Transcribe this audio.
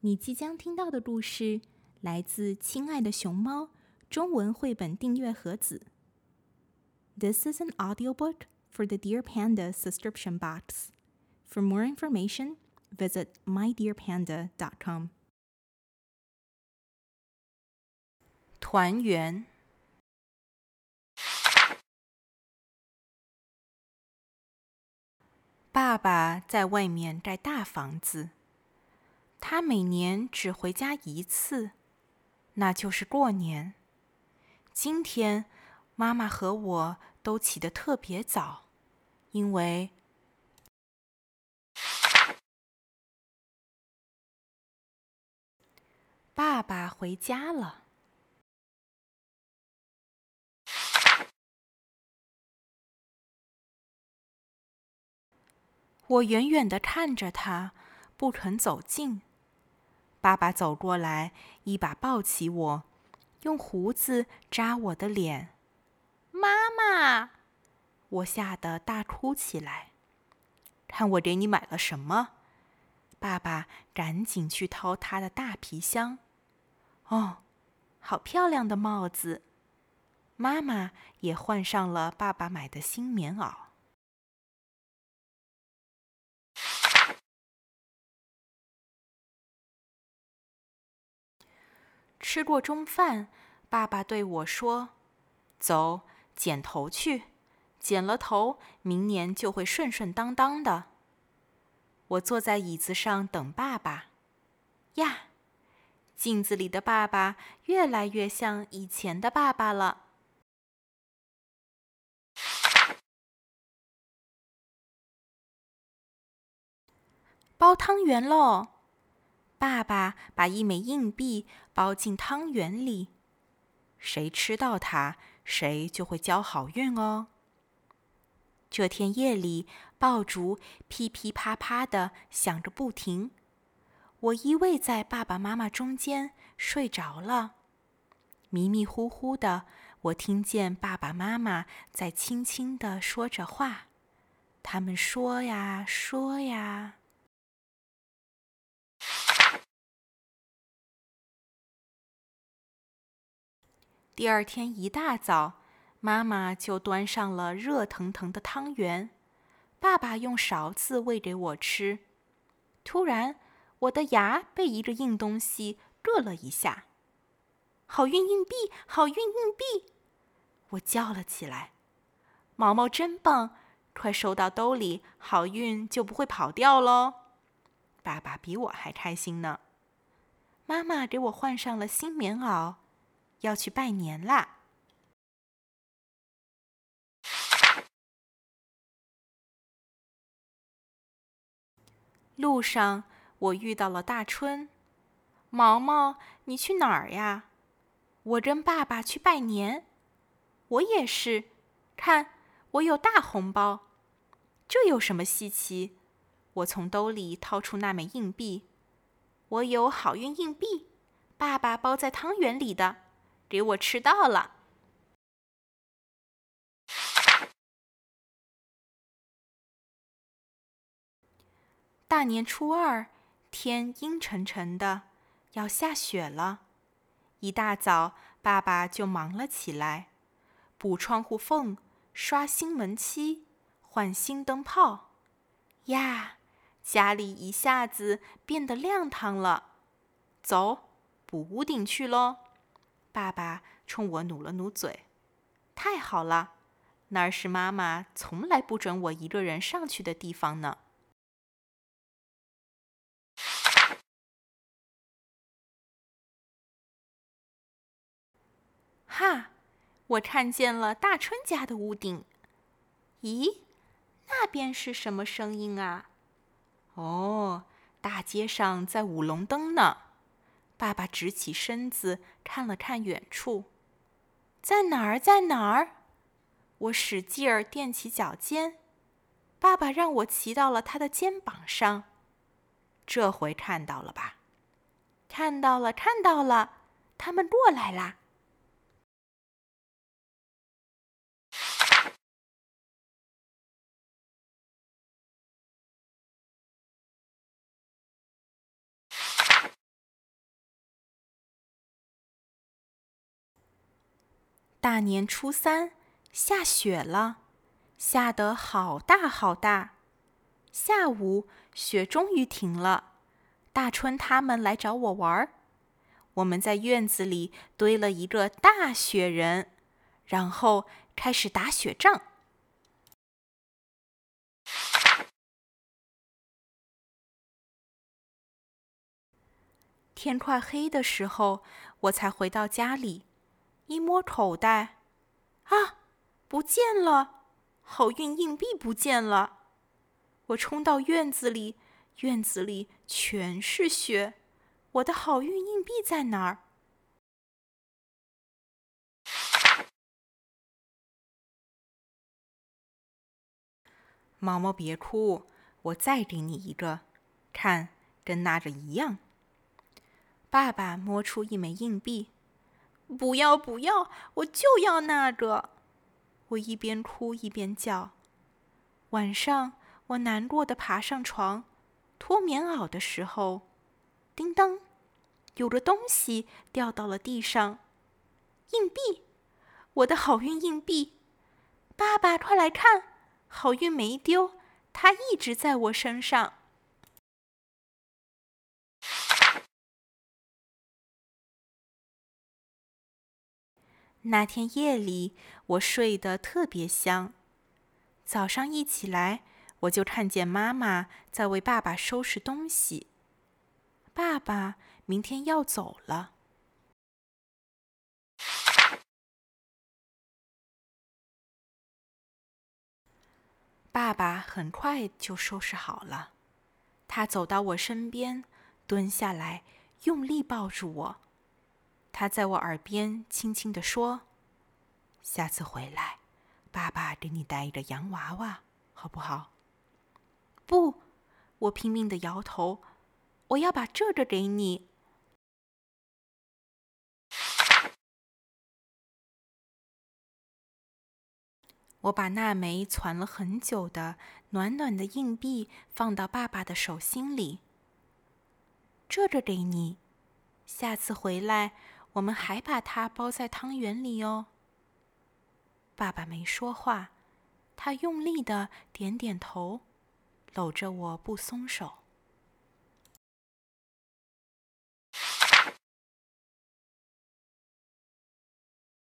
你即将听到的故事来自《亲爱的熊猫》中文绘本订阅盒子。This is an audiobook for the Dear Panda subscription box. For more information, visit mydearpanda.com. 团圆。爸爸在外面盖大房子，他每年只回家一次，那就是过年。今天，妈妈和我都起得特别早，因为爸爸回家了。我远远的看着他，不肯走近。爸爸走过来，一把抱起我，用胡子扎我的脸。妈妈，我吓得大哭起来。看我给你买了什么？爸爸赶紧去掏他的大皮箱。哦，好漂亮的帽子！妈妈也换上了爸爸买的新棉袄。吃过中饭，爸爸对我说：“走，剪头去，剪了头，明年就会顺顺当当的。”我坐在椅子上等爸爸。呀，镜子里的爸爸越来越像以前的爸爸了。包汤圆喽！爸爸把一枚硬币包进汤圆里，谁吃到它，谁就会交好运哦。这天夜里，爆竹噼噼啪啪的响个不停，我依偎在爸爸妈妈中间睡着了。迷迷糊糊的，我听见爸爸妈妈在轻轻的说着话，他们说呀说呀。第二天一大早，妈妈就端上了热腾腾的汤圆，爸爸用勺子喂给我吃。突然，我的牙被一个硬东西硌了一下。好运硬币，好运硬币！我叫了起来。毛毛真棒，快收到兜里，好运就不会跑掉喽。爸爸比我还开心呢。妈妈给我换上了新棉袄。要去拜年啦！路上我遇到了大春，毛毛，你去哪儿呀？我跟爸爸去拜年。我也是，看我有大红包，这有什么稀奇？我从兜里掏出那枚硬币，我有好运硬币，爸爸包在汤圆里的。给我吃到了！大年初二，天阴沉沉的，要下雪了。一大早，爸爸就忙了起来，补窗户缝，刷新门漆，换新灯泡。呀，家里一下子变得亮堂了。走，补屋顶去喽！爸爸冲我努了努嘴，太好了，那儿是妈妈从来不准我一个人上去的地方呢。哈，我看见了大春家的屋顶。咦，那边是什么声音啊？哦，大街上在舞龙灯呢。爸爸直起身子，看了看远处，在哪儿？在哪儿？我使劲儿垫起脚尖，爸爸让我骑到了他的肩膀上。这回看到了吧？看到了，看到了，他们过来啦！大年初三下雪了，下得好大好大。下午雪终于停了，大春他们来找我玩儿。我们在院子里堆了一个大雪人，然后开始打雪仗。天快黑的时候，我才回到家里，一摸口袋，啊，不见了！好运硬币不见了！我冲到院子里，院子里全是雪，我的好运硬币在哪儿？毛毛，别哭，我再给你一个，看，跟那个一样。爸爸摸出一枚硬币，不要不要，我就要那个！我一边哭一边叫。晚上，我难过的爬上床，脱棉袄的时候，叮当，有个东西掉到了地上，硬币，我的好运硬币！爸爸，快来看，好运没丢，它一直在我身上。那天夜里，我睡得特别香。早上一起来，我就看见妈妈在为爸爸收拾东西。爸爸明天要走了。爸爸很快就收拾好了，他走到我身边，蹲下来，用力抱住我。他在我耳边轻轻地说：“下次回来，爸爸给你带一个洋娃娃，好不好？”“不！”我拼命的摇头，“我要把这个给你。”我把那枚攒了很久的暖暖的硬币放到爸爸的手心里。这个给你，下次回来。我们还把它包在汤圆里哦。爸爸没说话，他用力的点点头，搂着我不松手。